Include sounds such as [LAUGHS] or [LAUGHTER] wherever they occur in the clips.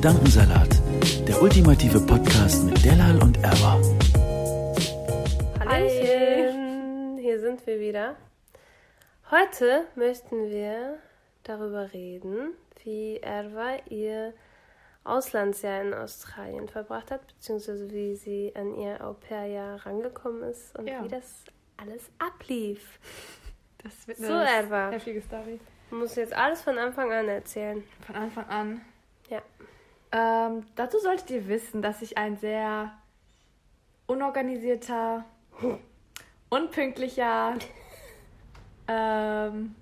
Gedankensalat, der ultimative Podcast mit Delal und Erwa. Hallöchen, hier sind wir wieder. Heute möchten wir darüber reden, wie Erwa ihr Auslandsjahr in Australien verbracht hat, beziehungsweise wie sie an ihr Au-pair-Jahr rangekommen ist und Ja. wie das alles ablief. Das wird So, eine Erwa. heftige Story. Du musst jetzt alles von Anfang an erzählen. Von Anfang an. Ja. Ähm, dazu solltet ihr wissen, dass ich ein sehr unorganisierter, unpünktlicher, ähm,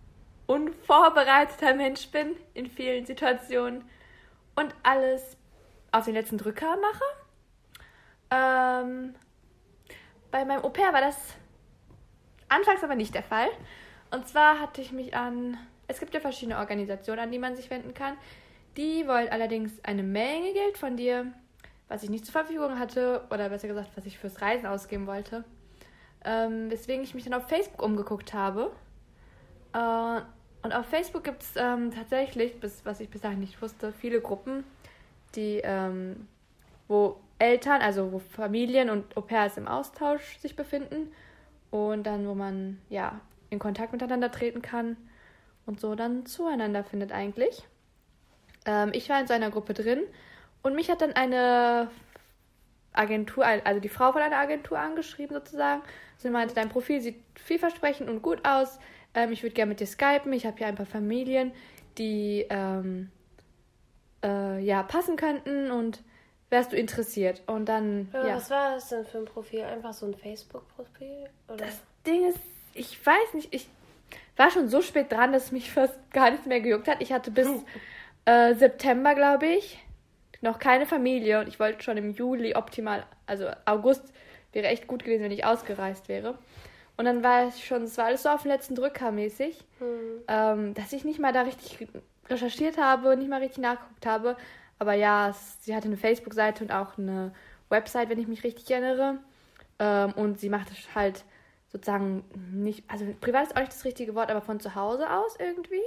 unvorbereiteter Mensch bin in vielen Situationen und alles auf den letzten Drücker mache. Ähm, bei meinem Au-pair war das anfangs aber nicht der Fall. Und zwar hatte ich mich an, es gibt ja verschiedene Organisationen, an die man sich wenden kann. Die wollen allerdings eine Menge Geld von dir, was ich nicht zur Verfügung hatte, oder besser gesagt, was ich fürs Reisen ausgeben wollte. Ähm, weswegen ich mich dann auf Facebook umgeguckt habe. Äh, und auf Facebook gibt es ähm, tatsächlich, bis, was ich bis dahin nicht wusste, viele Gruppen, die, ähm, wo Eltern, also wo Familien und Au-pairs im Austausch sich befinden und dann, wo man ja in Kontakt miteinander treten kann und so dann zueinander findet eigentlich. Ähm, ich war in so einer Gruppe drin und mich hat dann eine Agentur, also die Frau von einer Agentur angeschrieben sozusagen. Sie meinte, dein Profil sieht vielversprechend und gut aus. Ähm, ich würde gerne mit dir skypen. Ich habe hier ein paar Familien, die ähm, äh, ja passen könnten und wärst du interessiert? Und dann Ja, ja. Was war das denn für ein Profil? Einfach so ein Facebook-Profil? Das Ding ist, ich weiß nicht, ich war schon so spät dran, dass mich fast gar nichts mehr gejuckt hat. Ich hatte bis [LAUGHS] äh, September, glaube ich, noch keine Familie und ich wollte schon im Juli optimal, also August wäre echt gut gewesen, wenn ich ausgereist wäre. Und dann war ich schon, es war alles so auf den letzten Drücker mäßig, ähm, dass ich nicht mal da richtig recherchiert habe, nicht mal richtig nachgeguckt habe. Aber ja, es, sie hatte eine Facebook-Seite und auch eine Website, wenn ich mich richtig erinnere. Ähm, und sie macht es halt sozusagen nicht, also privat ist auch nicht das richtige Wort, aber von zu Hause aus irgendwie.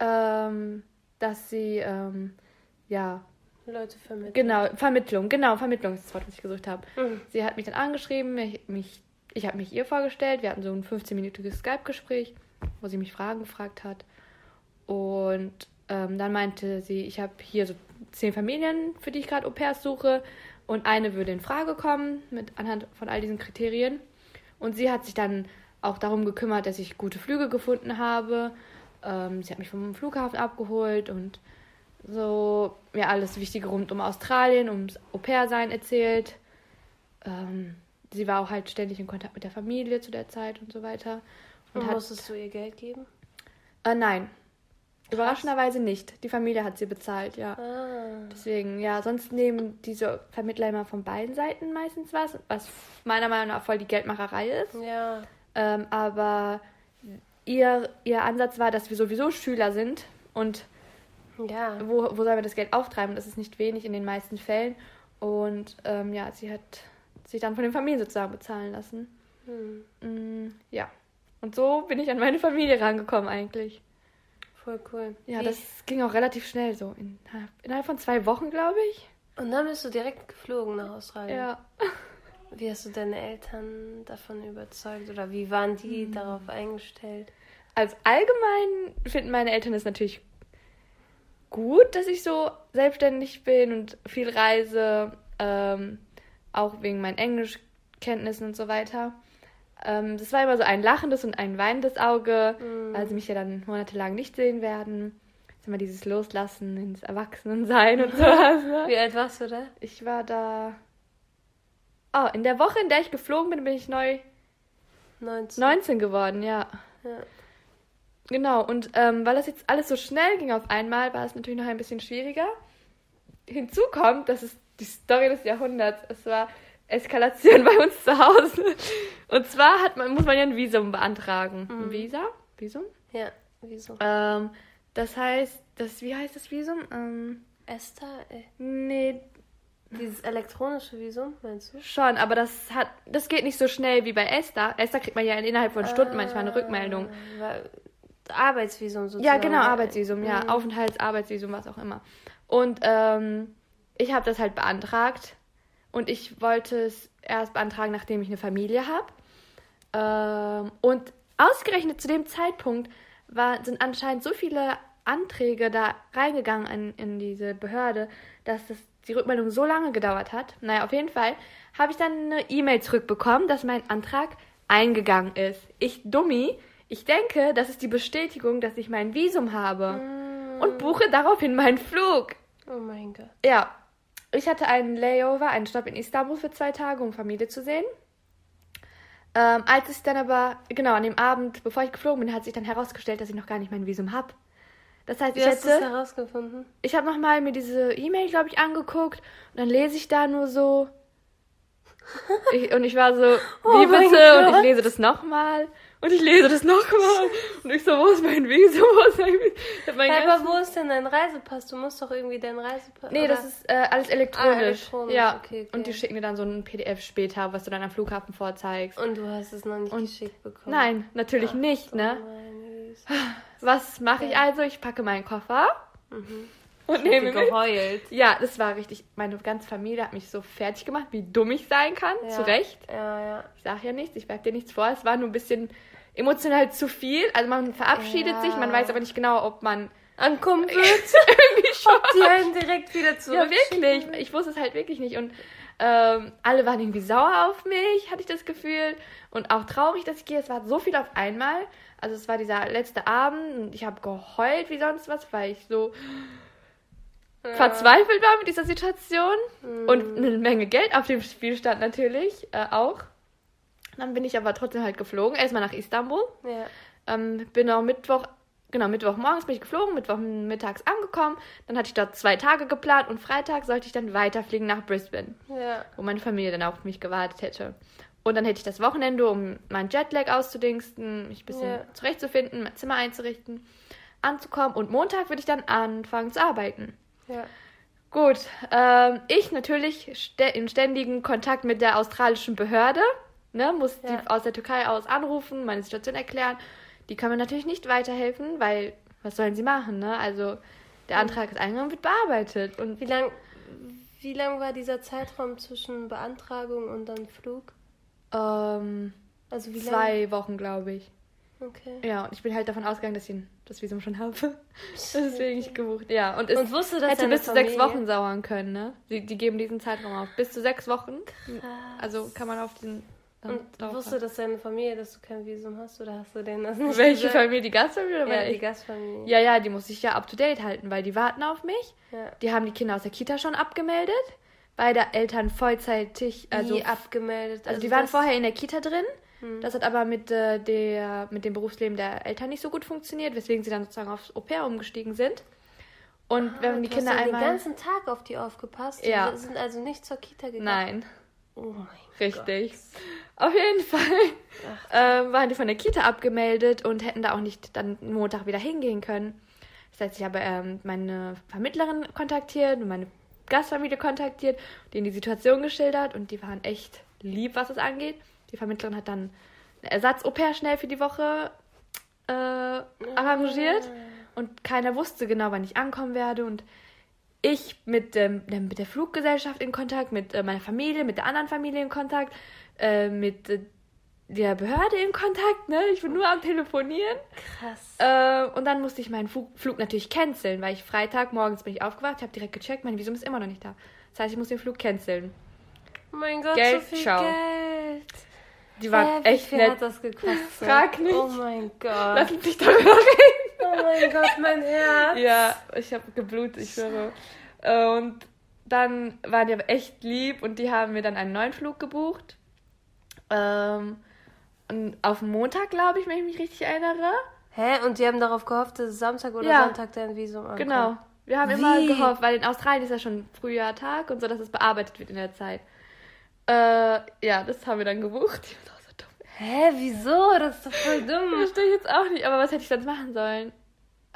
Ähm, dass sie, ähm, ja, Leute vermitteln. genau, Vermittlung, genau, Vermittlung ist das Wort, was ich gesucht habe. Mhm. Sie hat mich dann angeschrieben, mich, mich, ich habe mich ihr vorgestellt, wir hatten so ein 15-minütiges Skype-Gespräch, wo sie mich Fragen gefragt hat. Und ähm, dann meinte sie, ich habe hier so zehn Familien, für die ich gerade Au-pairs suche. Und eine würde in Frage kommen, mit anhand von all diesen Kriterien. Und sie hat sich dann auch darum gekümmert, dass ich gute Flüge gefunden habe. Ähm, sie hat mich vom Flughafen abgeholt und so mir ja, alles Wichtige rund um Australien, ums Au-pair-Sein erzählt. Ähm, sie war auch halt ständig in Kontakt mit der Familie zu der Zeit und so weiter. Und hat- musstest du ihr Geld geben? Äh, nein. Überraschenderweise nicht. Die Familie hat sie bezahlt, ja. Ah. Deswegen, ja, sonst nehmen diese Vermittler immer von beiden Seiten meistens was, was meiner Meinung nach voll die Geldmacherei ist. Ja. Ähm, aber ihr, ihr Ansatz war, dass wir sowieso Schüler sind und Ja. wo, wo sollen wir das Geld auftreiben? Das ist nicht wenig in den meisten Fällen. Und ähm, ja, sie hat sich dann von den Familien sozusagen bezahlen lassen. Hm. Mm, ja. Und so bin ich an meine Familie rangekommen eigentlich. Voll cool. Ja, Wie- das ging auch relativ schnell so. In, innerhalb von zwei Wochen, glaube ich. Und dann bist du direkt geflogen nach Australien. Ja. Wie hast du deine Eltern davon überzeugt oder wie waren die Hm. darauf eingestellt? Also allgemein finden meine Eltern es natürlich gut, dass ich so selbstständig bin und viel reise, ähm, auch wegen meinen Englischkenntnissen und so weiter. Ähm, das war immer so ein lachendes und ein weinendes Auge, weil sie mich ja dann monatelang nicht sehen werden. Ist immer dieses Loslassen ins Erwachsenensein und sowas. Ne? Wie alt warst du da? Ich war da Oh, in der Woche, in der ich geflogen bin, bin ich neu 19. 19 geworden, ja. Ja. Genau, und ähm, weil das jetzt alles so schnell ging auf einmal, war es natürlich noch ein bisschen schwieriger. Hinzu kommt, das ist die Story des Jahrhunderts. Es war Eskalation [LAUGHS] bei uns zu Hause. Und zwar hat man, muss man ja ein Visum beantragen. Ein Visa? Visum? Ja, wieso? Ähm, das heißt, das, wie heißt das Visum? Ähm, Esther, äh, nee, dieses elektronische Visum, meinst du? schon, aber das hat, das geht nicht so schnell wie bei Esther. Esther kriegt man ja innerhalb von Stunden manchmal eine Rückmeldung. Äh, weil- Arbeitsvisum sozusagen. Ja, genau, Arbeitsvisum, ja. Mhm. Aufenthaltsarbeitsvisum, was auch immer. Und ähm, ich habe das halt beantragt. Und ich wollte es erst beantragen, nachdem ich eine Familie habe. Ähm, und ausgerechnet zu dem Zeitpunkt war, sind anscheinend so viele Anträge da reingegangen in, in diese Behörde, dass das, die Rückmeldung so lange gedauert hat. Naja, auf jeden Fall habe ich dann eine E-Mail zurückbekommen, dass mein Antrag eingegangen ist. Ich Dummi, ich denke, das ist die Bestätigung, dass ich mein Visum habe und buche daraufhin meinen Flug. Oh mein Gott. Ja, ich hatte einen Layover, einen Stopp in Istanbul für zwei Tage, um Familie zu sehen. Ähm, als ich dann aber, genau, an dem Abend, bevor ich geflogen bin, hat sich dann herausgestellt, dass ich noch gar nicht mein Visum habe. Das heißt, Wie ich hast hätte, herausgefunden? ich habe nochmal mir diese E-Mail, glaube ich, angeguckt und dann lese ich da nur so. [LAUGHS] Ich, und ich war so, wie Oh bitte? Und ich lese das nochmal. Und ich lese das nochmal. Und ich so, wo ist mein Visum? [LAUGHS] Wo ist mein Visum? Mein Ja, aber wo ist denn dein Reisepass? Du musst doch irgendwie deinen Reisepass. Nee, oder- das ist äh, alles elektronisch. Ah, elektronisch, ja. okay, okay. Und die schicken dir dann so ein PDF später, was du dann am Flughafen vorzeigst. Und du hast es noch nicht Und- geschickt bekommen. Nein, natürlich nicht, ne? Was mache ich also? Ich packe meinen Koffer und nehme mit. geheult. Ja, das war richtig. Meine ganze Familie hat mich so fertig gemacht, wie dumm ich sein kann. Ja. Zu Recht. Ja, ja. Ich sage ja nichts, ich werfe dir nichts vor. Es war nur ein bisschen emotional zu viel. Also man verabschiedet Ja. sich, man weiß aber nicht genau, ob man Ankommen [LAUGHS] wird, irgendwie schon. die [LAUGHS] einen direkt wieder zurück. Ja, wirklich. Ich wusste es halt wirklich nicht. Und ähm, alle waren irgendwie sauer auf mich, hatte ich das Gefühl. Und auch traurig, dass ich gehe. Es war so viel auf einmal. Also es war dieser letzte Abend und ich habe geheult wie sonst was, weil ich so verzweifelt war mit dieser Situation. Und eine Menge Geld auf dem Spiel stand natürlich äh, auch. Dann bin ich aber trotzdem halt geflogen. Erstmal nach Istanbul. Ja. Ähm, bin auch Mittwoch, genau, Mittwochmorgens bin ich geflogen, Mittwoch mittags angekommen. Dann hatte ich dort zwei Tage geplant und Freitag sollte ich dann weiterfliegen nach Brisbane, Ja. wo meine Familie dann auf mich gewartet hätte. Und dann hätte ich das Wochenende, um meinen Jetlag auszudingsten, mich ein bisschen Ja. zurechtzufinden, mein Zimmer einzurichten, anzukommen. Und Montag würde ich dann anfangen zu arbeiten. Ja. Gut, ähm, ich natürlich ste in ständigen Kontakt mit der australischen Behörde, ne, muss Ja. die aus der Türkei aus anrufen, meine Situation erklären. Die können mir natürlich nicht weiterhelfen, weil was sollen sie machen, ne? Also der Antrag ist eingegangen, wird bearbeitet und Wie lang, wie lang war dieser Zeitraum zwischen Beantragung und dann Flug? ähm, Also wie zwei Wochen, glaube ich. Okay. Ja, und ich bin halt davon ausgegangen, dass ich das Visum schon habe. Deswegen ich gebucht. Ja, und es Und wusste das hätte bis zu sechs? Wochen dauern können, ne? Die, die geben diesen Zeitraum auf. Bis zu sechs Wochen. Also kann man auf den. Und wusste das deine Familie, dass du kein Visum hast oder hast du denen das nicht Welche gesagt? Familie? Die Gastfamilie oder Ja, die ich? Gastfamilie. Ja, ja, die muss ich ja up to date halten, weil die warten auf mich. Ja. Die haben die Kinder aus der Kita schon abgemeldet. Beide Eltern vollzeitig. Also, Wie abgemeldet. also die waren vorher in der Kita drin. Das hat aber mit, äh, der, mit dem Berufsleben der Eltern nicht so gut funktioniert, weswegen sie dann sozusagen aufs Au pair umgestiegen sind. Und wenn die Ah, Du Kinder hast einmal. den ganzen Tag auf die aufgepasst. Ja. Die sind also nicht zur Kita gegangen. Nein. Oh mein Richtig. Auf jeden Fall ähm, waren die von der Kita abgemeldet und hätten da auch nicht dann Montag wieder hingehen können. Das heißt, ich habe ähm, meine Vermittlerin kontaktiert und meine Gastfamilie kontaktiert, denen die Situation geschildert und die waren echt lieb, was es angeht. Die Vermittlerin hat dann eine Ersatz-Au-pair schnell für die Woche äh, arrangiert und keiner wusste genau, wann ich ankommen werde und ich mit, ähm, der- mit der Fluggesellschaft in Kontakt, mit äh, meiner Familie, mit der anderen Familie in Kontakt, äh, mit äh, der Behörde in Kontakt, ne? Ich bin nur am Telefonieren. Krass. Äh, und dann musste ich meinen Flug, Flug natürlich canceln, weil ich Freitag morgens bin ich aufgewacht, ich habe direkt gecheckt, mein Visum ist immer noch nicht da. Das heißt, ich muss den Flug canceln. Oh mein Gott, Geld, so viel ciao. Geld. Die waren wie echt viel nett. hat das gekostet? Frag nicht. Oh mein Gott. Lass uns nicht darüber reden. Oh mein Gott, mein Herz. Ja, ich habe geblutet, ich schwöre. Äh, Und dann waren die aber echt lieb und die haben mir dann einen neuen Flug gebucht. Ähm, und auf Montag, glaube ich, wenn ich mich richtig erinnere. Hä? Und die haben darauf gehofft, dass Samstag oder Ja. Sonntag dein Visum ankommt? Genau. Wir haben immer Wie? gehofft, weil in Australien ist ja schon früher Tag und so, dass es bearbeitet wird in der Zeit. Äh, ja, das haben wir dann gebucht. [LAUGHS] Ich war auch so dumm. Hä? Wieso? Das ist doch voll dumm. Verstehe ich jetzt auch nicht, aber was hätte ich sonst machen sollen?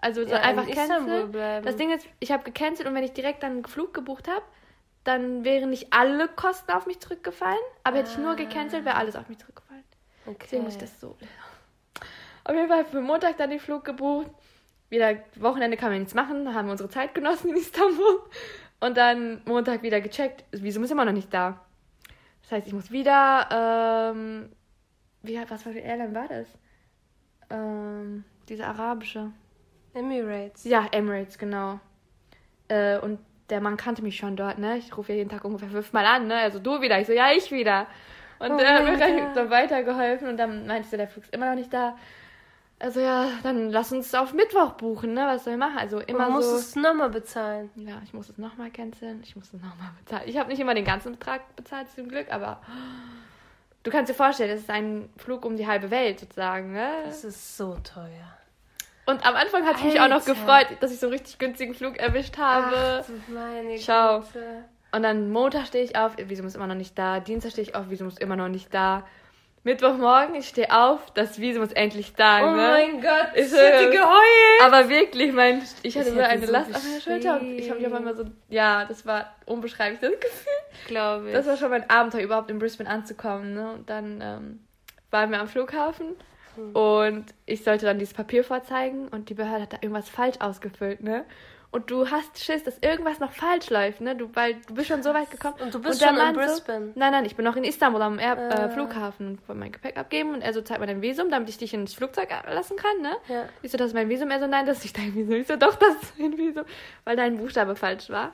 Also so Ja, in einfach canceln. bleiben. Das Ding ist, ich habe gecancelt und wenn ich direkt dann einen Flug gebucht habe, dann wären nicht alle Kosten auf mich zurückgefallen. Aber hätte ich nur gecancelt, wäre alles auf mich zurückgefallen. Deswegen muss ich das so. Auf jeden Fall für Montag dann den Flug gebucht. Wieder Wochenende kann man nichts machen, da haben wir unsere Zeit genossen in Istanbul. Und dann Montag wieder gecheckt. Visum ist immer noch nicht da. Das heißt, ich muss wieder. Ähm, wie, was für eine Airline war das? Ähm, diese arabische. Emirates. Ja, Emirates, genau. Äh, und der Mann kannte mich schon dort, ne? Ich rufe ja jeden Tag ungefähr fünfmal an, ne? Also du wieder. Ich so, ja, ich wieder. Und Oh er hat mir so weitergeholfen und dann meinte sie, der Flug ist immer noch nicht da. Also ja, dann lass uns auf Mittwoch buchen, ne? Was soll ich machen? Also immer Man muss so. es nochmal bezahlen. Ja, ich muss es nochmal canceln. Ich muss es nochmal bezahlen. Ich habe nicht immer den ganzen Betrag bezahlt, zum Glück, aber du kannst dir vorstellen, das ist ein Flug um die halbe Welt sozusagen, ne? Das ist so teuer. Und am Anfang hatte ich mich auch noch gefreut, dass ich so einen richtig günstigen Flug erwischt habe. Ach, meine Schau. Güte. Und dann Montag stehe ich auf, Visum ist immer noch nicht da. Dienstag stehe ich auf, Visum ist immer noch nicht da. Mittwochmorgen, ich stehe auf, das Visum ist endlich da. Oh ne? mein Gott, ich Ich hätte geheult. Aber wirklich, mein, ich hatte so eine so Last auf meiner Schulter und ich habe mich auf einmal so, ja, das war unbeschreiblich, das [LAUGHS] Gefühl. glaube ich. Das war schon mein Abenteuer, überhaupt in Brisbane anzukommen. Ne? Und dann ähm, waren wir am Flughafen Hm. und ich sollte dann dieses Papier vorzeigen und die Behörde hat da irgendwas falsch ausgefüllt, ne? Und du hast Schiss, dass irgendwas noch falsch läuft, ne? Du, weil du bist schon so weit gekommen. Und du bist der schon in Mann Brisbane? So, nein, nein, ich bin noch in Istanbul am Air, Ah. äh, Flughafen und wollte mein Gepäck abgeben und er so zeigt mir dein Visum, damit ich dich ins Flugzeug lassen kann, ne? Ja. Ich so, das ist mein Visum. Er so, nein, das ist nicht dein Visum. Ich so, doch, das ist mein Visum, weil dein Buchstabe falsch war.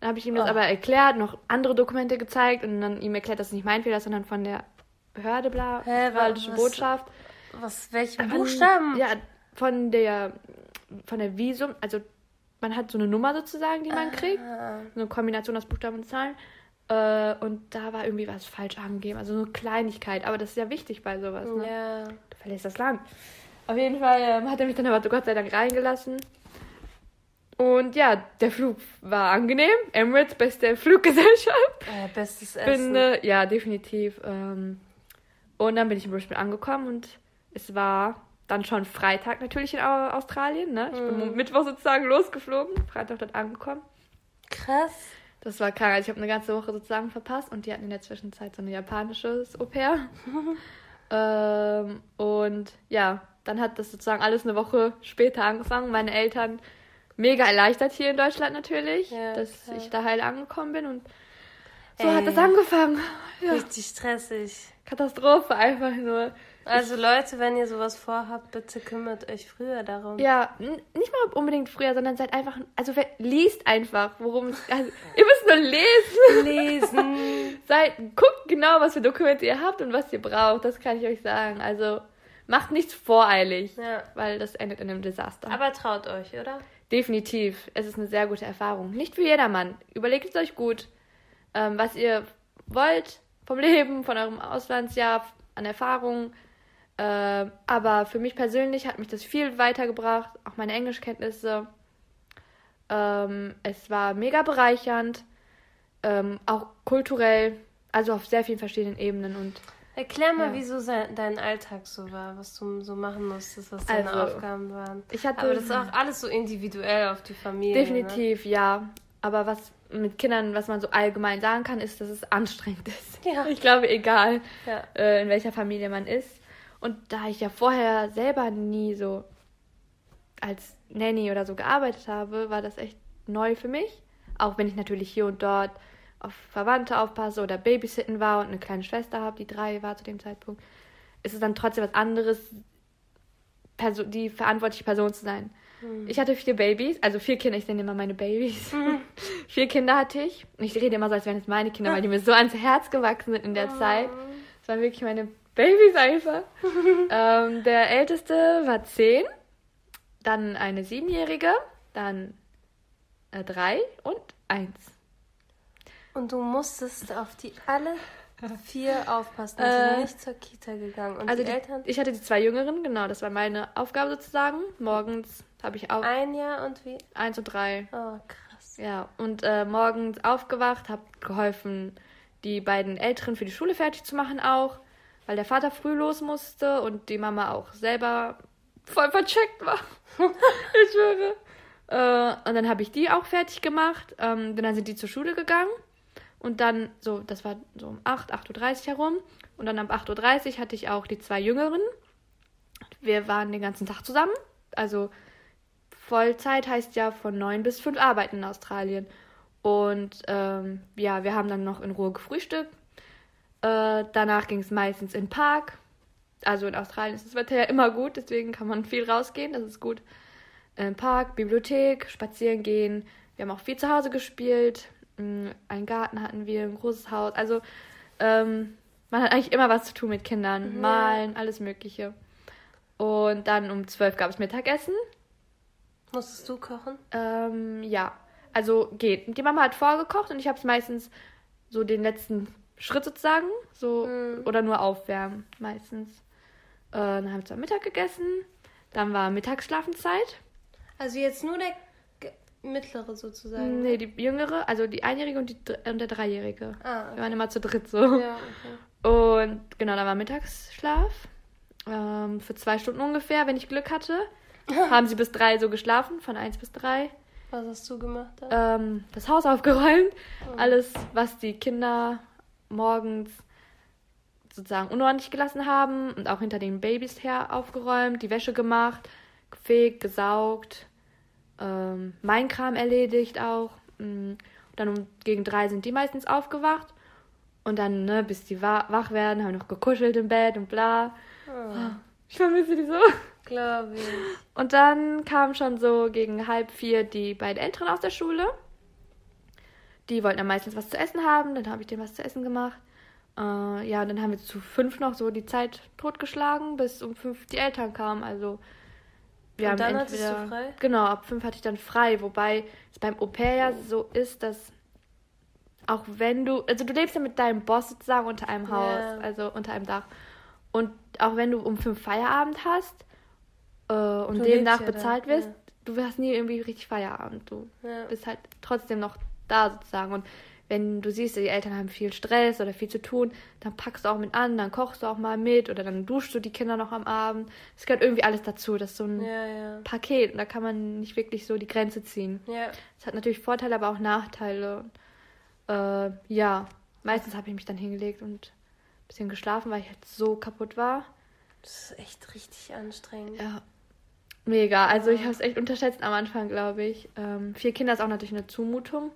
Dann habe ich ihm das Oh. aber erklärt, noch andere Dokumente gezeigt und dann ihm erklärt, dass es nicht mein Fehler sondern von der Behörde, bla, Hä, was- Botschaft. Was, welche Von- Buchstaben? Ja, von der, von der Visum, also man hat so eine Nummer sozusagen, die man kriegt. Ah. So eine Kombination aus Buchstaben und Zahlen. Äh, und da war irgendwie was falsch angegeben. Also so eine Kleinigkeit. Aber das ist ja wichtig bei sowas. Ne? Ja. Du verlässt das Land. Auf jeden Fall ähm, hat er mich dann aber Gott sei Dank reingelassen. Und ja, der Flug war angenehm. Emirates, beste Fluggesellschaft. [LAUGHS] Äh, bestes Bin, Essen. äh, ja, definitiv. Ähm, und dann bin ich in Brisbane angekommen und es war dann schon Freitag natürlich in Au- Australien. Ne? Ich bin Mittwoch sozusagen losgeflogen, Freitag dort angekommen. Krass. Das war krank. Also ich habe eine ganze Woche sozusagen verpasst und die hatten in der Zwischenzeit so ein japanisches Au-pair. [LAUGHS] ähm, und ja, dann hat das sozusagen alles eine Woche später angefangen. Meine Eltern mega erleichtert hier in Deutschland natürlich, Ja, dass klar. ich da heil angekommen bin und so Ey. hat das angefangen. Ja. Richtig stressig. Katastrophe einfach nur. Also Leute, wenn ihr sowas vorhabt, bitte kümmert euch früher darum. Ja, nicht mal unbedingt früher, sondern seid einfach, also liest einfach, worum es, also, ihr müsst nur lesen. Lesen. [LAUGHS] Seid, guckt genau, was für Dokumente ihr habt und was ihr braucht. Das kann ich euch sagen. Also macht nichts voreilig, Ja. weil das endet in einem Desaster. Aber traut euch, oder? Definitiv. Es ist eine sehr gute Erfahrung. Nicht für jedermann. Überlegt es euch gut, ähm, was ihr wollt vom Leben, von eurem Auslandsjahr, an Erfahrungen. Ähm, aber für mich persönlich hat mich das viel weitergebracht, auch meine Englischkenntnisse. Ähm, es war mega bereichernd, ähm, auch kulturell, also auf sehr vielen verschiedenen Ebenen und Erklär mal, Ja. wieso dein Alltag so war, was du so machen musstest, was deine Also, Aufgaben waren. ich hatte Aber das ist auch alles so individuell auf die Familie. Ne? definitiv ja. Aber was mit Kindern, was man so allgemein sagen kann, ist, dass es anstrengend ist. Ja. Ich glaube, egal Ja. äh, in welcher Familie man ist. Und da ich ja vorher selber nie so als Nanny oder so gearbeitet habe, war das echt neu für mich. Auch wenn ich natürlich hier und dort auf Verwandte aufpasse oder Babysitten war und eine kleine Schwester habe, die drei war zu dem Zeitpunkt, ist es dann trotzdem was anderes, Perso die verantwortliche Person zu sein. Ich hatte vier Babys, also vier Kinder, ich nenne immer meine Babys. [LAUGHS] vier Kinder hatte ich. Und ich rede immer so, als wären es meine Kinder, weil die mir so ans Herz gewachsen sind in der Zeit. Es waren wirklich meine Babys einfach. [LAUGHS] ähm, der älteste war zehn, dann eine siebenjährige, dann äh, drei und eins. Und du musstest auf die alle vier aufpassen. Die Äh, nicht zur Kita gegangen. Und Also die die, Eltern ich hatte die zwei Jüngeren, genau, das war meine Aufgabe sozusagen. Morgens habe ich auch ein Jahr und wie? eins und drei. Oh, krass. Ja, und äh, morgens aufgewacht, habe geholfen, die beiden Älteren für die Schule fertig zu machen auch, weil der Vater früh los musste und die Mama auch selber voll vercheckt war. [LAUGHS] ich schwöre. Äh, und dann habe ich die auch fertig gemacht. Ähm, dann sind die zur Schule gegangen. Und dann, so, das war so um 8, 8.30 Uhr herum. Und dann ab 8.30 Uhr hatte ich auch die zwei Jüngeren. Wir waren den ganzen Tag zusammen. Also Vollzeit heißt ja von 9 bis 5 arbeiten in Australien. Und ähm, ja, wir haben dann noch in Ruhe gefrühstückt. Äh, danach ging es meistens in den Park. Also in Australien ist das Wetter ja immer gut, deswegen kann man viel rausgehen, das ist gut. Im Park, Bibliothek, spazieren gehen. Wir haben auch viel zu Hause gespielt. Mm, Einen Garten hatten wir, ein großes Haus. Also ähm, man hat eigentlich immer was zu tun mit Kindern. Malen, alles Mögliche. Und dann um 12 gab es Mittagessen. Musstest du kochen? Ähm, ja, also geht. Die Mama hat vorgekocht und ich habe es meistens so den letzten Schritt sozusagen, so Mhm. oder nur aufwärmen meistens. Äh, dann haben wir zwar Mittag gegessen, dann war Mittagsschlafenszeit. Also jetzt nur der mittlere sozusagen. Nee, die jüngere, also die einjährige und, die, und der dreijährige. Ah, Wir waren immer zu dritt so. Ja, okay. Und genau, da war Mittagsschlaf. Ähm, für zwei Stunden ungefähr, wenn ich Glück hatte. [LAUGHS] haben sie bis drei so geschlafen, von eins bis drei. Was hast du gemacht ähm, das Haus aufgeräumt. Alles, was die Kinder morgens sozusagen unordentlich gelassen haben und auch hinter den Babys her aufgeräumt, die Wäsche gemacht, gefegt, gesaugt, ähm, mein Kram erledigt auch. Mm, Dann um gegen drei sind die meistens aufgewacht und dann, ne, bis die wa wach werden, haben noch gekuschelt im Bett und bla. Ich vermisse die so. Glaube ich. Und dann kamen schon so gegen halb vier die beiden Älteren aus der Schule. Die wollten dann meistens was zu essen haben, dann habe ich denen was zu essen gemacht. Äh, ja, und dann haben wir zu fünf noch so die Zeit totgeschlagen, bis um fünf die Eltern kamen. Also wir Und haben dann hattest entweder, du frei? Genau, ab fünf hatte ich dann frei, wobei es beim Au pair ja so ist, dass auch wenn du, also du lebst ja mit deinem Boss sozusagen unter einem Haus, Ja. also unter einem Dach. Und auch wenn du um fünf Feierabend hast äh, und Du demnach bezahlt wirst, ja. du hast nie irgendwie richtig Feierabend. Du Ja. bist halt trotzdem noch da sozusagen. Und wenn du siehst, die Eltern haben viel Stress oder viel zu tun, dann packst du auch mit an, dann kochst du auch mal mit oder dann duschst du die Kinder noch am Abend. Es gehört irgendwie alles dazu. Das ist so ein Ja, ja. Paket und da kann man nicht wirklich so die Grenze ziehen. Ja. Es hat natürlich Vorteile, aber auch Nachteile. Äh, ja, meistens habe ich mich dann hingelegt und ein bisschen geschlafen, weil ich halt so kaputt war. Das ist echt richtig anstrengend. Ja, mega. Also ich habe es echt unterschätzt am Anfang, glaube ich. Ähm, vier Kinder ist auch natürlich eine Zumutung.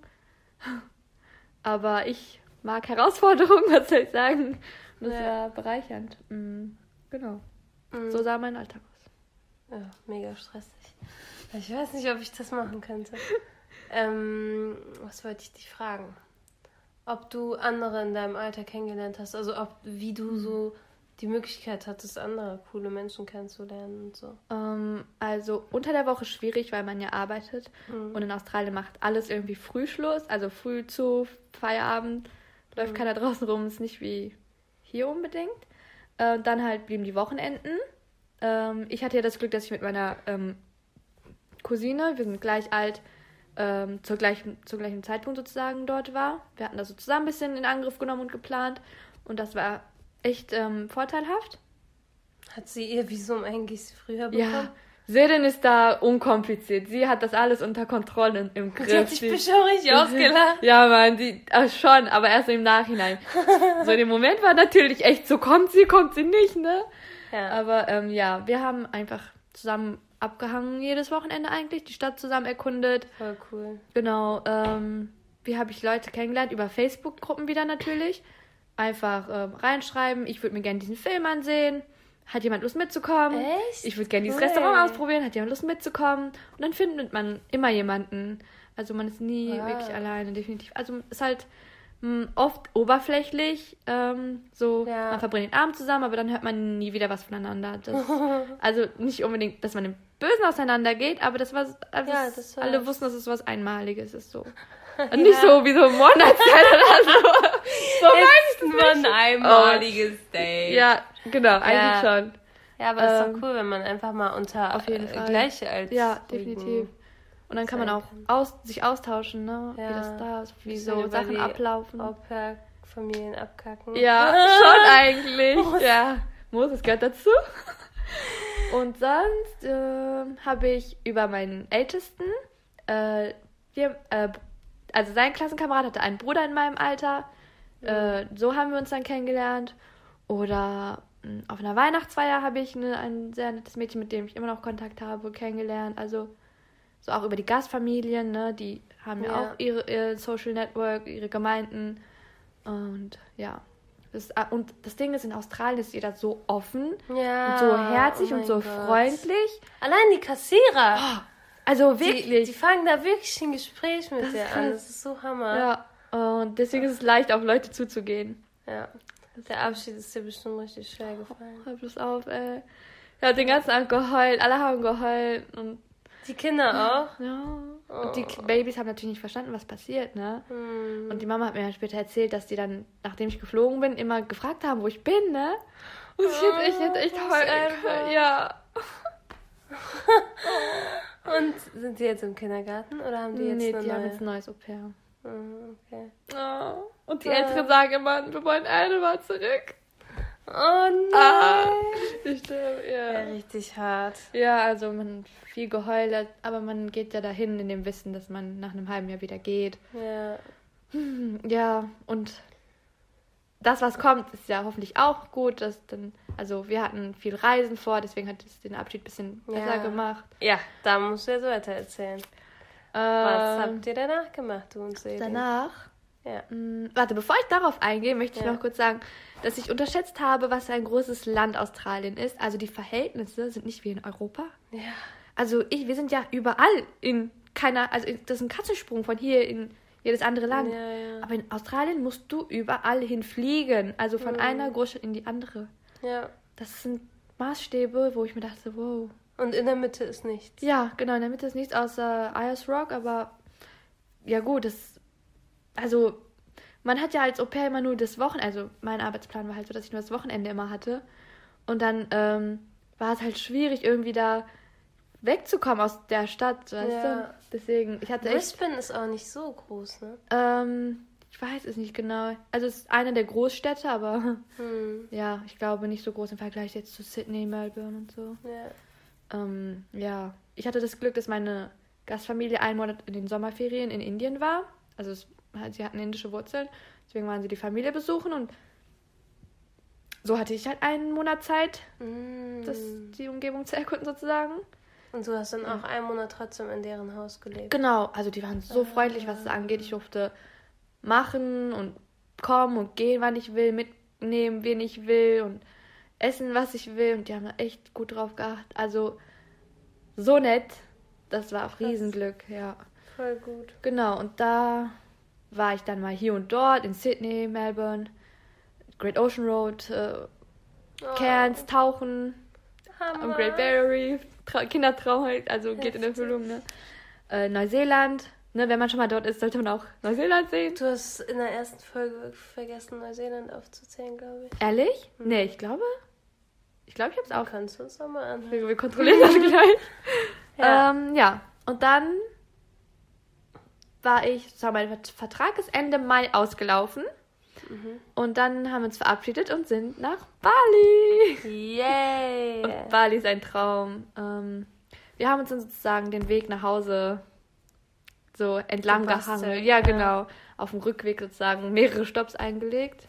Aber ich mag Herausforderungen, [LAUGHS] was soll ich sagen. Und das Ja. war bereichernd. Mm, genau. Mhm. So sah mein Alltag aus. Ja, mega stressig. Ich weiß nicht, ob ich das machen könnte. [LAUGHS] ähm, was wollte ich dich fragen? Ob du andere in deinem Alter kennengelernt hast, also ob wie du so die Möglichkeit hattest, andere coole Menschen kennenzulernen und so. Ähm, also unter der Woche schwierig, weil man ja arbeitet. Und in Australien macht alles irgendwie Frühschluss, also früh zu, Feierabend. Läuft keiner draußen rum, ist nicht wie hier unbedingt. Äh, dann halt blieben die Wochenenden. Ähm, ich hatte ja das Glück, dass ich mit meiner ähm, Cousine, wir sind gleich alt, ähm, zur gleichen, zum gleichen Zeitpunkt sozusagen dort war. Wir hatten das so zusammen ein bisschen in Angriff genommen und geplant. Und das war echt ähm, vorteilhaft. Hat sie ihr Visum eigentlich früher bekommen? Ja, Serin ist da unkompliziert. Sie hat das alles unter Kontrolle im Griff. Die hat sich Sie- bestimmt richtig ausgelacht. [LAUGHS] Ja, Mann, die, äh, schon, aber erst im Nachhinein. so in dem Moment war natürlich echt so, kommt sie, kommt sie nicht, ne? Ja. Aber ähm, ja, wir haben einfach zusammen abgehangen jedes Wochenende eigentlich, die Stadt zusammen erkundet. Voll cool. Genau, ähm, wie habe ich Leute kennengelernt? Über Facebook-Gruppen wieder natürlich. Einfach ähm, reinschreiben, ich würde mir gerne diesen Film ansehen. Hat jemand Lust mitzukommen? Echt? Ich würde gerne dieses Cool. Restaurant ausprobieren. Hat jemand Lust mitzukommen? Und dann findet man immer jemanden. Also man ist nie Wow. wirklich alleine, definitiv. Also ist halt mh, oft oberflächlich. Ähm, so, Ja. man verbringt den Abend zusammen, aber dann hört man nie wieder was voneinander. Das, [LAUGHS] also nicht unbedingt, dass man im Bösen auseinandergeht, aber das war, also Ja, das war- alle wussten, dass es was Einmaliges ist. So. Und nicht so wie so ein Monatszeit oder so. [LAUGHS] so Ist nur ein einmaliges Date. Ja, genau, eigentlich Ja. schon. Ja, aber es ist Ähm, doch cool, wenn man einfach mal unter Auf jeden äh, Fall. gleiche als Ja, definitiv. Und dann kann man auch aus, sich austauschen, ne? Ja. Wie das da ist, wie so Sachen die ablaufen. Au-pair-Familien abkacken. Ja, [LAUGHS] schon eigentlich. Ja, muss, es gehört dazu. [LAUGHS] Und sonst ähm, habe ich über meinen Ältesten, äh, wir, äh, also sein Klassenkamerad hatte einen Bruder in meinem Alter. Äh, so haben wir uns dann kennengelernt. Oder mh, auf einer Weihnachtsfeier habe ich eine, ein sehr nettes Mädchen, mit dem ich immer noch Kontakt habe, kennengelernt. Also so auch über die Gastfamilien, ne? Die haben ja, Ja. auch ihre, ihr Social Network, ihre Gemeinden. Und ja. Das, und das Ding ist, in Australien ist jeder so offen Ja, und so herzig oh und so Gott. freundlich. Allein die Kassierer. Also die, wirklich. die fangen da wirklich ein Gespräch mit Das dir an. Das ist so Hammer. ja. Und deswegen ist es leicht, auf Leute zuzugehen. Ja. Der Abschied ist dir bestimmt richtig schwer gefallen. Hör bloß auf, ey. Er hat den ganzen Abend geheult, alle haben geheult und Die Kinder auch? ja. Und die Babys haben natürlich nicht verstanden, was passiert, ne? Hm. Und die Mama hat mir dann später erzählt, dass die dann, nachdem ich geflogen bin, immer gefragt haben, wo ich bin, ne? Und ich hätte, ich hätte echt Oh, heulen können. Ja. [LAUGHS] [LAUGHS] Und sind die jetzt im Kindergarten oder haben die jetzt nee, eine die haben neue? jetzt ein neues Au-pair. Hm, okay. Oh. Und die Ah. Älteren sagen immer, wir wollen eine mal zurück. Oh nein. Ah. Ich sterbe, Ja, ja. richtig hart. Ja, also man viel geheult, aber man geht ja dahin in dem Wissen, dass man nach einem halben Jahr wieder geht. Ja. Ja, und das, was kommt, ist ja hoffentlich auch gut. Dass dann, also wir hatten viel Reisen vor, deswegen hat es den Abschied ein bisschen besser Ja. gemacht. Ja, da musst du jetzt weiter erzählen. Was Ähm, habt ihr danach gemacht, du und Selin? danach? Ja. Mh, warte, bevor ich darauf eingehe, möchte ich Ja. noch kurz sagen, dass ich unterschätzt habe, was für ein großes Land Australien ist. Also die Verhältnisse sind nicht wie in Europa. Ja. Also ich, wir sind ja überall in keiner, also das ist ein Katzensprung von hier in jedes andere Land. Ja, ja. Aber in Australien musst du überall hinfliegen, also Mhm. von einer Großstadt in die andere. Ja. Das sind Maßstäbe, wo ich mir dachte, wow. Und in der Mitte ist nichts. Ja, genau, in der Mitte ist nichts außer Ayers Rock, aber ja gut, das, also man hat ja als Au pair immer nur das Wochenende, also mein Arbeitsplan war halt so, dass ich nur das Wochenende immer hatte. Und dann ähm, war es halt schwierig, irgendwie da wegzukommen aus der Stadt, weißt Ja. du? Deswegen, ich hatte echt, Brisbane ist auch nicht so groß, ne? ähm, ich weiß es nicht genau. Also es ist eine der Großstädte, aber Hm. ja, ich glaube nicht so groß im Vergleich jetzt zu Sydney, Melbourne und so. Ja. Ähm, ja, ich hatte das Glück, dass meine Gastfamilie einen Monat in den Sommerferien in Indien war. Also es, sie hatten indische Wurzeln, deswegen waren sie die Familie besuchen und so hatte ich halt einen Monat Zeit, Mm. das, die Umgebung zu erkunden sozusagen. Und du hast dann auch einen Monat trotzdem in deren Haus gelebt. Genau, also die waren so freundlich, was es angeht. Ich durfte machen und kommen und gehen, wann ich will, mitnehmen, wen ich will und essen, was ich will. Und die haben da echt gut drauf geachtet. Also so nett. Das war auch Riesenglück, ja. Voll gut. Genau, und da war ich dann mal hier und dort in Sydney, Melbourne, Great Ocean Road, äh, Oh, Cairns, Tauchen, am Hammer. Great Barrier Reef, Tra Kindertraum halt, also geht in Erfüllung, ne? Äh, Neuseeland, ne, wenn man schon mal dort ist, sollte man auch Neuseeland sehen. Du hast in der ersten Folge vergessen, Neuseeland aufzuzählen, glaube ich. Ehrlich? Nee, ich glaube, ich glaube, ich hab's auch. Kannst du uns auch mal anhören? Wir, wir kontrollieren das gleich. [LAUGHS] Ja. Ähm, ja, und dann war ich, so mein Vertrag ist Ende Mai ausgelaufen. Mhm. Und dann haben wir uns verabschiedet und sind nach Bali. Yay! Und Bali ist ein Traum. Ähm, wir haben uns dann sozusagen den Weg nach Hause so entlang gehangen. Ja, ja. genau. Auf dem Rückweg sozusagen mehrere Stopps eingelegt.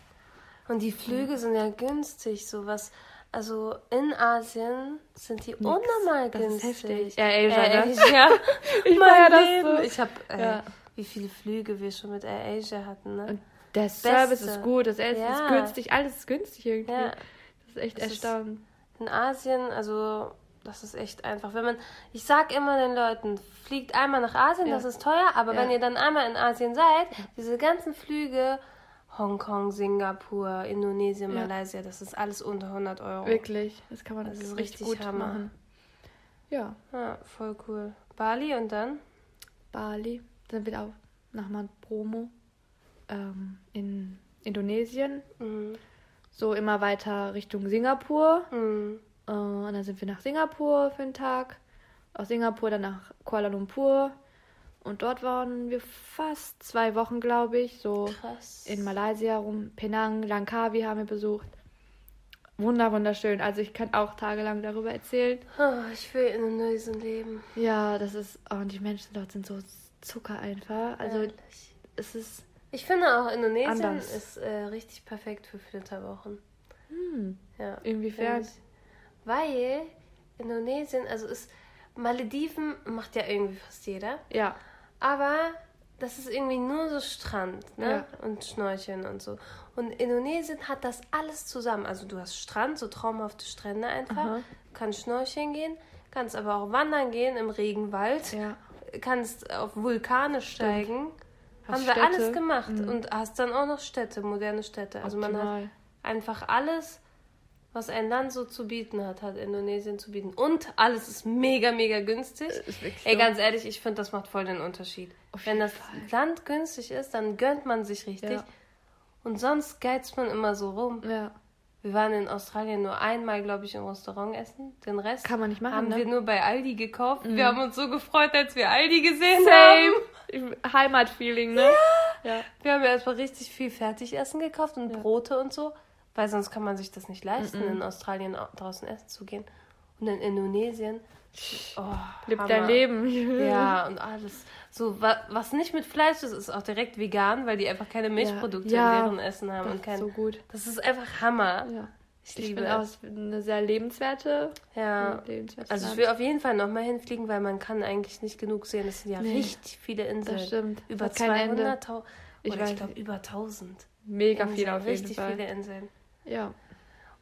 Und die Flüge sind ja günstig, sowas. Also in Asien sind die unnormal Das ist günstig. heftig. Ja, Asia, Air ne? Asia. [LAUGHS] Ich mein feier das so. Ich hab, äh, Ja. wie viele Flüge wir schon mit Air Asia hatten, ne? Und der Service Beste. ist gut, das Essen Ja. ist günstig, alles ist günstig irgendwie. Ja. Das ist echt Das ist- erstaunlich. In Asien, also das ist echt einfach. Wenn man, ich sag immer den Leuten, fliegt einmal nach Asien, Ja. das ist teuer, aber wenn ihr dann einmal in Asien seid, diese ganzen Flüge, Hongkong, Singapur, Indonesien. Malaysia, das ist alles unter 100 Euro. Wirklich, das kann man Das ist richtig, richtig gut Hammer. machen. Ja, Ja, voll cool. Bali und dann? Bali, dann wieder auf nach Mount Bromo ähm, in Indonesien. Mhm. So immer weiter Richtung Singapur. Mhm. Äh, und dann sind wir nach Singapur für einen Tag. Aus Singapur dann nach Kuala Lumpur. Und dort waren wir fast zwei Wochen, glaube ich. So Krass. in Malaysia rum. Penang, Langkawi haben wir besucht. Wunder, wunderschön. Also ich kann auch tagelang darüber erzählen. Oh, ich will in Indonesien leben. Ja, das ist. Oh, und die Menschen dort sind so Zucker einfach. Also Ehrlich. es ist. Ich finde auch Indonesien Anders. ist äh, richtig perfekt für Flitterwochen. Hm, Ja. inwiefern? Weil Indonesien, also ist Malediven macht ja irgendwie fast jeder, Ja. aber das ist irgendwie nur so Strand, ne? Ja. Und Schnorcheln und so. Und Indonesien hat das alles zusammen. Also du hast Strand, so traumhafte Strände einfach, Aha. kannst schnorcheln gehen, kannst aber auch wandern gehen im Regenwald, Ja. kannst auf Vulkane steigen. Hast Haben wir Städte. alles gemacht Mhm. und hast dann auch noch Städte, moderne Städte. Also man hat Optimal. einfach alles, was ein Land so zu bieten hat, hat Indonesien zu bieten. Und alles ist mega, mega günstig. Ist Ey, ganz ehrlich, ich finde, das macht voll den Unterschied. Auf Wenn das Fall. Land günstig ist, dann gönnt man sich richtig. Ja. Und sonst geizt man immer so rum. Ja. Wir waren in Australien nur einmal, glaube ich, im Restaurant essen. Den Rest Kann man nicht machen, haben ne? wir nur bei Aldi gekauft. Mhm. Wir haben uns so gefreut, als wir Aldi gesehen haben. Heimatfeeling, ne? Ja. Wir haben ja erstmal richtig viel Fertigessen gekauft und Ja. Brote und so, weil sonst kann man sich das nicht leisten, in Australien au- draußen essen zu gehen. Und in Indonesien, oh, Leb Hammer. dein Leben. [LAUGHS] Ja, [LAUGHS] und alles. So, wa was nicht mit Fleisch ist, ist auch direkt vegan, weil die einfach keine Milchprodukte Ja. in deren Essen haben. Das und kein, ist so gut. Das ist einfach Hammer. Ja. Ich Ich liebe auch, es. ist eine sehr lebenswerte. Ja. lebenswertes Also ich will auf jeden Fall nochmal hinfliegen, weil man kann eigentlich nicht genug sehen. Es sind ja Nee. richtig viele Inseln. Das stimmt. Über Hat kein Ende. 200, Tau- Ich oder ich glaube über 1000. Mega Inseln, viel auf jeden richtig Fall. viele Inseln. Ja.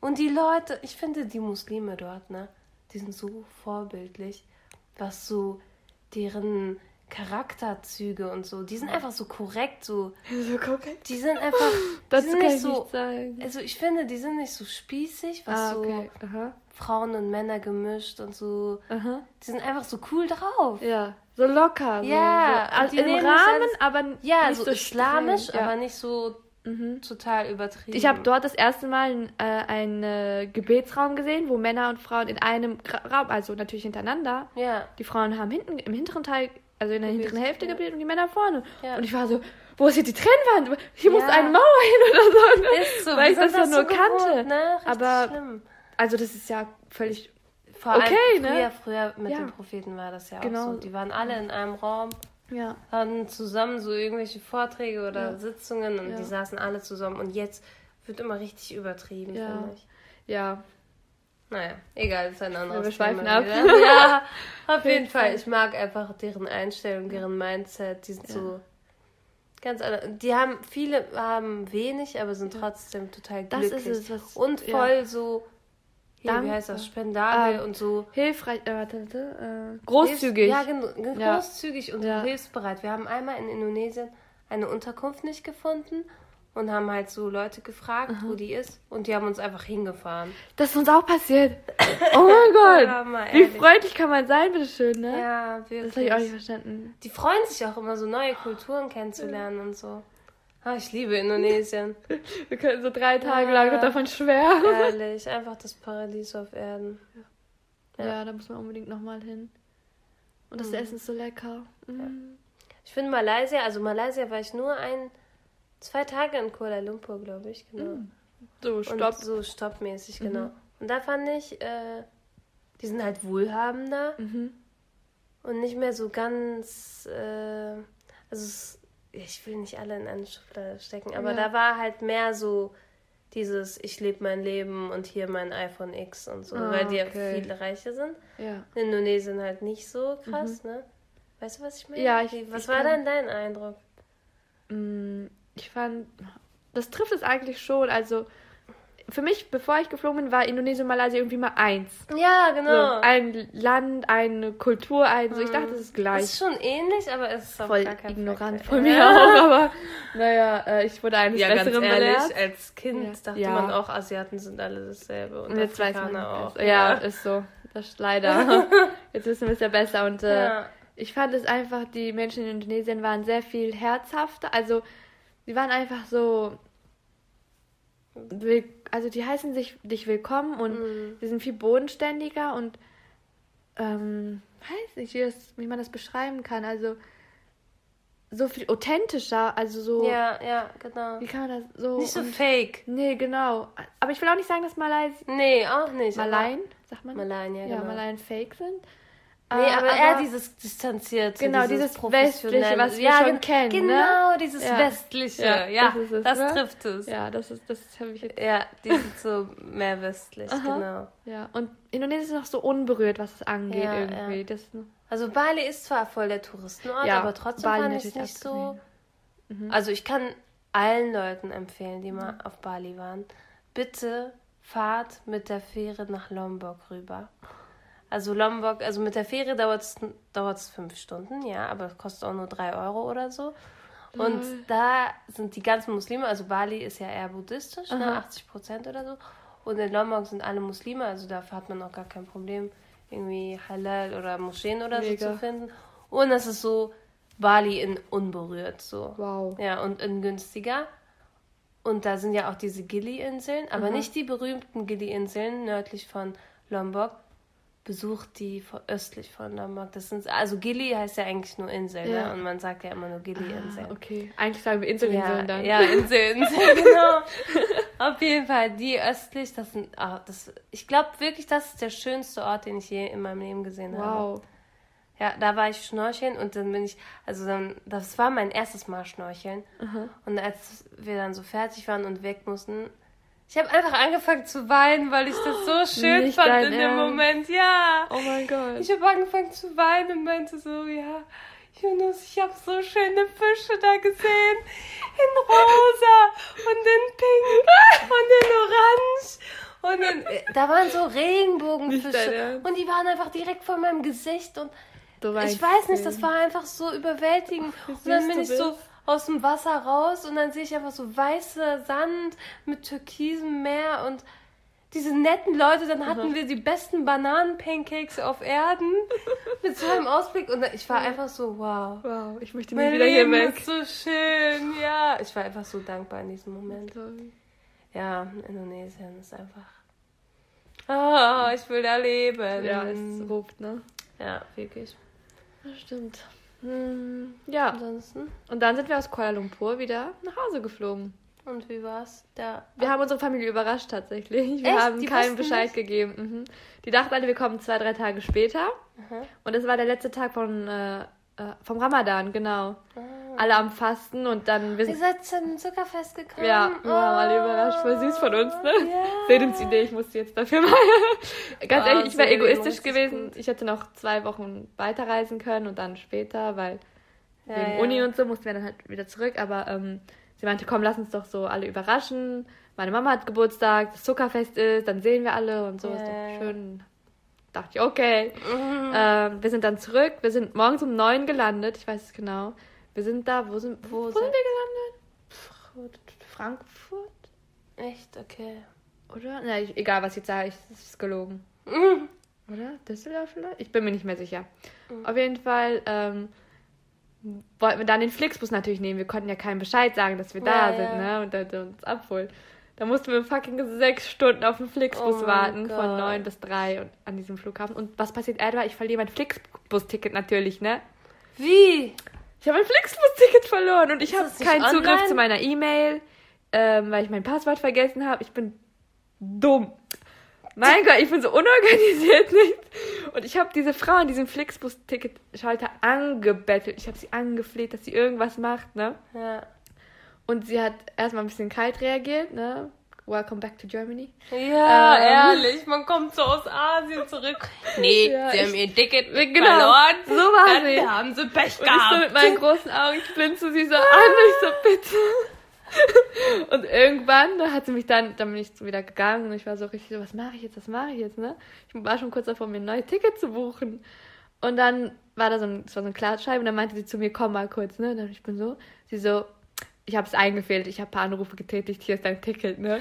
Und die Leute, ich finde die Muslime dort, ne, die sind so vorbildlich, was so deren Charakterzüge und so, die sind einfach so korrekt, so, So korrekt. die sind einfach, [LAUGHS] die Das sind kann nicht ich so, nicht sagen. also ich finde, die sind nicht so spießig, was Ah, okay. so Aha. Frauen und Männer gemischt und so, Aha. die sind einfach so cool drauf. Ja. So locker. Ja, so, die Im Rahmen, aber Ja, nicht so, so islamisch, streng. Ja. aber nicht so Mhm. total übertrieben. Ich habe dort das erste Mal äh, einen äh, Gebetsraum gesehen, wo Männer und Frauen in einem Gra- Raum, also natürlich hintereinander. Ja, Die Frauen haben hinten im hinteren Teil, also in der hinteren Hälfte ja. gebetet und die Männer vorne. Ja. Und ich war so, wo ist hier die Trennwand? Hier muss Ja. eine Mauer hin oder so. Ne? ist so, Weil wir ich das ja nur so gewohnt, kannte. Ne? Richtig Aber- schlimm. Also das ist ja völlig Vor Okay, allem ne? früher, früher mit Ja. den Propheten war das ja Genau. auch so. Die waren alle in einem Raum, Ja. hatten zusammen so irgendwelche Vorträge oder. Sitzungen und die saßen alle zusammen. Und jetzt wird immer richtig übertrieben, finde ich. Ja. Naja, egal, ist ein anderes Wir schweifen Thema ab. wieder. Ja, [LAUGHS] auf jeden Fall. Ich mag einfach deren Einstellung, deren Mindset. Die sind so ganz anders. Die haben, viele haben wenig, aber sind trotzdem total Das glücklich. ist es, was- und ja. voll so, hier, wie heißt das, spendabel Ah, und so. Hilfreich, äh, warte, warte, äh, großzügig. Ja, gen- Ja. großzügig und Ja. hilfsbereit. Wir haben einmal in Indonesien eine Unterkunft nicht gefunden und haben halt so Leute gefragt, wo die ist und die haben uns einfach hingefahren. Das ist uns auch passiert. Oh mein [LAUGHS] Gott. Wie freundlich kann man sein, bitteschön, ne? Ja, Das wirklich. habe ich auch nicht verstanden. Die freuen sich auch immer so, neue Kulturen kennenzulernen und so. Ah, ich liebe Indonesien. [LAUGHS] Wir können so drei Tage Ja. lang davon schwärmen. Ehrlich, einfach das Paradies auf Erden. Ja, Ja. da muss man unbedingt nochmal hin. Und das Mhm. Essen ist so lecker. Mm. Ich finde Malaysia, also Malaysia war ich nur ein, zwei Tage in Kuala Lumpur, glaube ich, genau. So, Und stopp. so stoppmäßig, Mhm. genau. Und da fand ich, äh, die sind halt wohlhabender Mhm. und nicht mehr so ganz, äh, also ich will nicht alle in eine Schublade stecken, aber Ja. da war halt mehr so dieses, ich lebe mein Leben und hier mein iPhone X und so, Ah, weil die ja okay. viele Reiche sind. Ja. In Indonesien halt nicht so krass, ne? Weißt du, was ich meine? Mhm. Ja, ich- Was ich war denn dein Eindruck? Ich fand, das trifft es eigentlich schon. Also, für mich, bevor ich geflogen bin, war Indonesien und Malaysia irgendwie mal eins. Ja, So, genau. ein Land, eine Kultur, ein, so. Ich dachte, das ist es gleich. ist schon ähnlich, aber es ist auf Voll gar keinen ignorant Fall von mir auch, aber [LAUGHS] naja, äh, ich wurde eines Ja, ganz Besseren ehrlich, belehrt. als Kind Ja. dachte Ja. man auch, Asiaten sind alle dasselbe. Und, Und jetzt weiß man Afrikaner auch. Ja, ist so. Das ist leider. [LAUGHS] Jetzt wissen wir es ja besser. Und äh, Ja. ich fand es einfach, die Menschen in Indonesien waren sehr viel herzhafter. Also, sie waren einfach so. Also, die heißen sich dich willkommen und Mhm. die sind viel bodenständiger und. Ähm, weiß nicht, wie, das, wie man das beschreiben kann. Also, so viel authentischer. Also, so. Ja, ja, genau. Wie kann man das so. Nicht so und- fake. Nee, genau. Aber ich will auch nicht sagen, dass Malays Nee, auch nicht. Malaien, sagt man? Malaien, ja, Ja, genau. Malaien fake sind. Nee, Äh, aber, eher dieses distanzierte, Genau, dieses, dieses professionelle. Westliche, was wir ja, schon kennen, ne? Genau, dieses Ja. Westliche. Ja, Ja, das es, das ne? trifft es. Ja, Ja, das ist, das habe ich jetzt. die sind so mehr westlich, genau. Ja, und Indonesien ist noch so unberührt, was es angeht Ja, irgendwie. ja. Das, Also Bali ist zwar voll der Touristenort, Ja, aber trotzdem Bali fand ich es nicht so. abgelehnt. Mhm. Also ich kann allen Leuten empfehlen, die mal auf Bali waren, bitte fahrt mit der Fähre nach Lombok rüber. Also Lombok, also mit der Fähre dauert es fünf Stunden, ja, aber es kostet auch nur drei Euro oder so. Und da sind die ganzen Muslime, also Bali ist ja eher buddhistisch, ne, Aha. 80 Prozent oder so. Und in Lombok sind alle Muslime, also da hat man auch gar kein Problem, irgendwie Halal oder Moscheen oder Mega. so zu finden. Und das ist so Bali in unberührt, so. Wow. Ja, und in günstiger. Und da sind ja auch diese Gili-Inseln, aber nicht die berühmten Gili-Inseln nördlich von Lombok. Besucht die östlich von Lombok. Das sind, also Gili heißt ja eigentlich nur Insel, Ja. ne? Und man sagt ja immer nur Gili-Inseln. Ah, okay. Eigentlich sagen wir Inselinseln Ja, dann. ja, Insel, Insel, [LAUGHS] genau. Auf jeden Fall, die östlich, das sind, ah, das, ich glaube wirklich, das ist der schönste Ort, den ich je in meinem Leben gesehen habe. Wow. Ja, da war ich schnorcheln und dann bin ich, also dann, das war mein erstes Mal schnorcheln. Und als wir dann so fertig waren und weg mussten, ich habe einfach angefangen zu weinen, weil ich das so schön Nicht fand in dem Ernst? Moment. Ja. Oh mein Gott. Ich habe angefangen zu weinen und meinte so, ja, Yunus, ich habe so schöne Fische da gesehen. In rosa und in pink und in orange. Und in, da waren so Regenbogenfische. Und die waren einfach direkt vor meinem Gesicht. Und ich weiß nicht, das war einfach so überwältigend. Und dann bin ich so. Aus dem Wasser raus und dann sehe ich einfach so weiße Sand mit türkisem Meer und diese netten Leute. Dann hatten wir die besten Bananen-Pancakes auf Erden [LAUGHS] mit so einem Ausblick und ich war einfach so, wow. Wow, ich möchte nie Mein wieder Leben hier weg. ist so schön, ja. Ich war einfach so dankbar in diesem Moment. Ja, Indonesien ist einfach. Ah, ich will da leben. Ja, es ruft, ne? Ja, wirklich. Das stimmt. Hm, ja, Ansonsten. und dann sind wir aus Kuala Lumpur wieder nach Hause geflogen. Und wie war's? Da. Wir haben unsere Familie überrascht tatsächlich. Wir Echt? haben Die keinen wussten Bescheid nicht? gegeben. Mhm. Die dachten alle, wir kommen zwei, drei Tage später. Aha. Und es war der letzte Tag von, äh, äh, vom Ramadan, genau. Ah. Alle am Fasten und dann... Wir sind, seid zum Zuckerfest gekommen. ja, wir waren alle überrascht. Voll süß von uns, ne? Ja. Sedens-Idee, ich musste jetzt dafür mal. [LAUGHS] Ganz Ah, ehrlich, ich wäre Sedum, egoistisch gewesen. gut. Ich hätte noch zwei Wochen weiterreisen können und dann später, weil Ja, wegen ja. Uni und so mussten wir dann halt wieder zurück. Aber ähm, sie meinte, komm, lass uns doch so alle überraschen. Meine Mama hat Geburtstag, das Zuckerfest ist, dann sehen wir alle und so, Ja, ist doch schön. Dachte ich, okay. Mhm. [LAUGHS] Ähm, wir sind dann zurück. Wir sind morgens um neun gelandet. Ich weiß es genau. Wir sind da, wo sind, wo, Wo sind wir gelandet? Frankfurt? Echt, okay. Oder? Na, ich, egal, was ich jetzt sage, ich, das ist gelogen. Mhm. [LAUGHS] Oder? Düsseldorf vielleicht? Ich bin mir nicht mehr sicher. Auf jeden Fall ähm, wollten wir dann den Flixbus natürlich nehmen. Wir konnten ja keinen Bescheid sagen, dass wir da Ja, sind, ja. ne? Und der, der uns abholt. Da mussten wir fucking sechs Stunden auf den Flixbus Oh warten, von neun bis drei und an diesem Flughafen. Und was passiert, Edward? Ich verliere mein Flixbus-Ticket natürlich, ne? Wie? Ich habe mein Flixbus-Ticket verloren und ich habe keinen Zugriff online? zu meiner E-Mail, ähm, weil ich mein Passwort vergessen habe. Ich bin dumm. Mein [LAUGHS] Gott, ich bin so unorganisiert [LAUGHS] nicht. Und ich habe diese Frau an diesem Flixbus-Ticket-Schalter angebettelt. Ich habe sie angefleht, dass sie irgendwas macht, ne? Ja. Und sie hat erstmal ein bisschen kalt reagiert, ne? Welcome back to Germany. Ja, Ähm. ehrlich, man kommt so aus Asien zurück. Nee, Ja, sie ich- haben ihr Ticket Genau, verloren. so war Dann sie. haben sie Pech Und ich so mit gehabt. meinen großen Augen, ich blinze sie so an, ich so, bitte. [LAUGHS] Und irgendwann da hat sie mich dann, dann bin ich so wieder gegangen und ich war so richtig so, was mache ich jetzt, was mache ich jetzt, ne? Ich war schon kurz davor, mir ein neues Ticket zu buchen. Und dann war da so ein, es war so eine Klarscheibe und dann meinte sie zu mir, komm mal kurz, ne? Und dann ich bin so, sie so, ich habe es eingefehlt, ich habe ein paar Anrufe getätigt, hier ist dein Ticket, ne?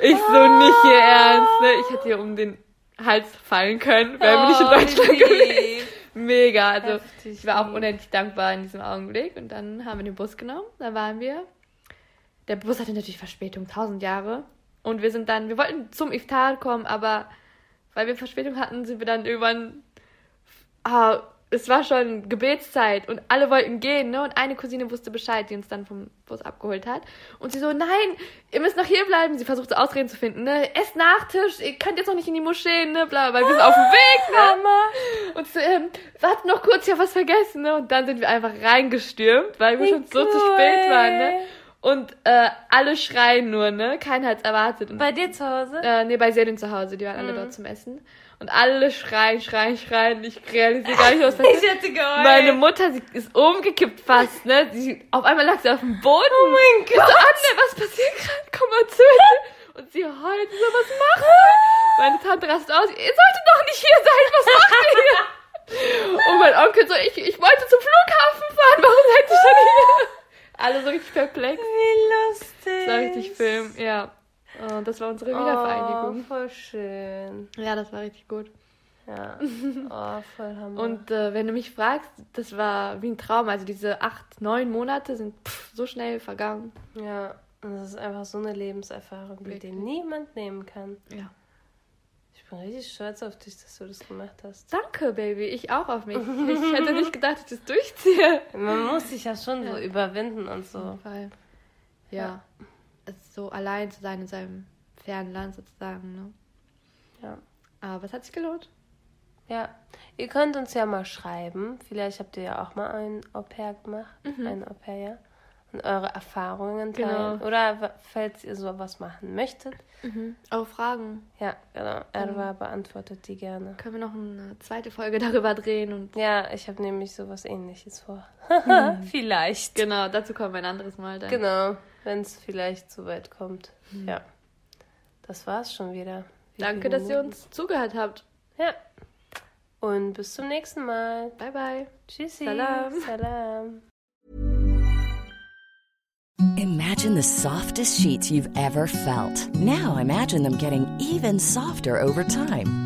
Ich so, nicht hier ernst, ne? Ich hätte ihr um den Hals fallen können, wäre mir nicht in Oh, Deutschland gewesen. Mega. Also Heftig ich war auch unendlich dankbar in diesem Augenblick. Und dann haben wir den Bus genommen. Da waren wir. Der Bus hatte natürlich Verspätung, 1000 Jahre. Und wir sind dann, wir wollten zum Iftar kommen, aber weil wir Verspätung hatten, sind wir dann irgendwann. Ah, es war schon Gebetszeit und alle wollten gehen, ne? Und eine Cousine wusste Bescheid, die uns dann vom Bus abgeholt hat. Und sie so, nein, ihr müsst noch hier bleiben. Sie versucht so Ausreden zu finden, ne? Esst Nachtisch, ihr könnt jetzt noch nicht in die Moschee, ne? Bla, weil wir sind auf dem Weg, ne? Mama. Und so, ähm, warte noch kurz, ich hab was vergessen, ne? Und dann sind wir einfach reingestürmt, weil wir Wie schon so zu spät waren, ne? Und äh, alle schreien nur, ne? Keiner hat's erwartet. Und, Bei dir zu Hause? äh, nee, bei Serien zu Hause, die waren alle dort zum Essen. Und alle schreien, schreien, schreien. Ich realisiere gar nicht, was passiert. Ich hätte geheult. Meine Mutter, sie ist umgekippt fast, ne? Sie, auf einmal lag sie auf dem Boden. Oh mein Ich so, Gott. Anne, was passiert gerade? Komm mal zu mir. Und sie heult, sie so, was macht ihr? Meine Tante rastet aus, ihr solltet doch nicht hier sein, was macht ihr hier? Und mein Onkel so, ich, ich wollte zum Flughafen fahren, warum seid ihr schon hier? Alle so richtig perplex. Wie lustig. Das war richtig Film, ja. Und das war unsere Oh, Wiedervereinigung. voll schön. Ja, das war richtig gut. Ja. [LAUGHS] Oh, voll Hammer. Und äh, wenn du mich fragst, das war wie ein Traum. Also diese acht, neun Monate sind pff, so schnell vergangen. ja, und das ist einfach so eine Lebenserfahrung, die dir Wirklich. niemand nehmen kann. Ja. Ich bin richtig stolz auf dich, dass du das gemacht hast. Danke, Baby. Ich auch auf mich. Ich hätte nicht gedacht, dass ich das durchziehe. Man muss sich ja schon so Ja. überwinden und Auf so. jeden Fall. Ja. Es so allein zu sein in seinem fernen Land sozusagen. Ne? Ja. Aber es hat sich gelohnt. Ja, ihr könnt uns ja mal schreiben. Vielleicht habt ihr ja auch mal ein Au-pair gemacht. Ein Au-pair, ja. Und eure Erfahrungen teilen. Genau. Oder falls ihr sowas machen möchtet. Eure Fragen. Ja, genau. Erwa beantwortet die gerne. Können wir noch eine zweite Folge [LAUGHS] darüber drehen und Ja, ich habe nämlich sowas ähnliches vor. [LAUGHS] vielleicht. genau, dazu kommen wir ein anderes Mal dann. Genau, wenn es vielleicht so weit kommt. Ja. Das war's schon wieder. Wie Danke, dass ihr uns zugehört habt. Ja. Und bis zum nächsten Mal. Bye bye. Tschüssi. Salam. Salam. Imagine the softest sheets you've ever felt. Now imagine them getting even softer over time.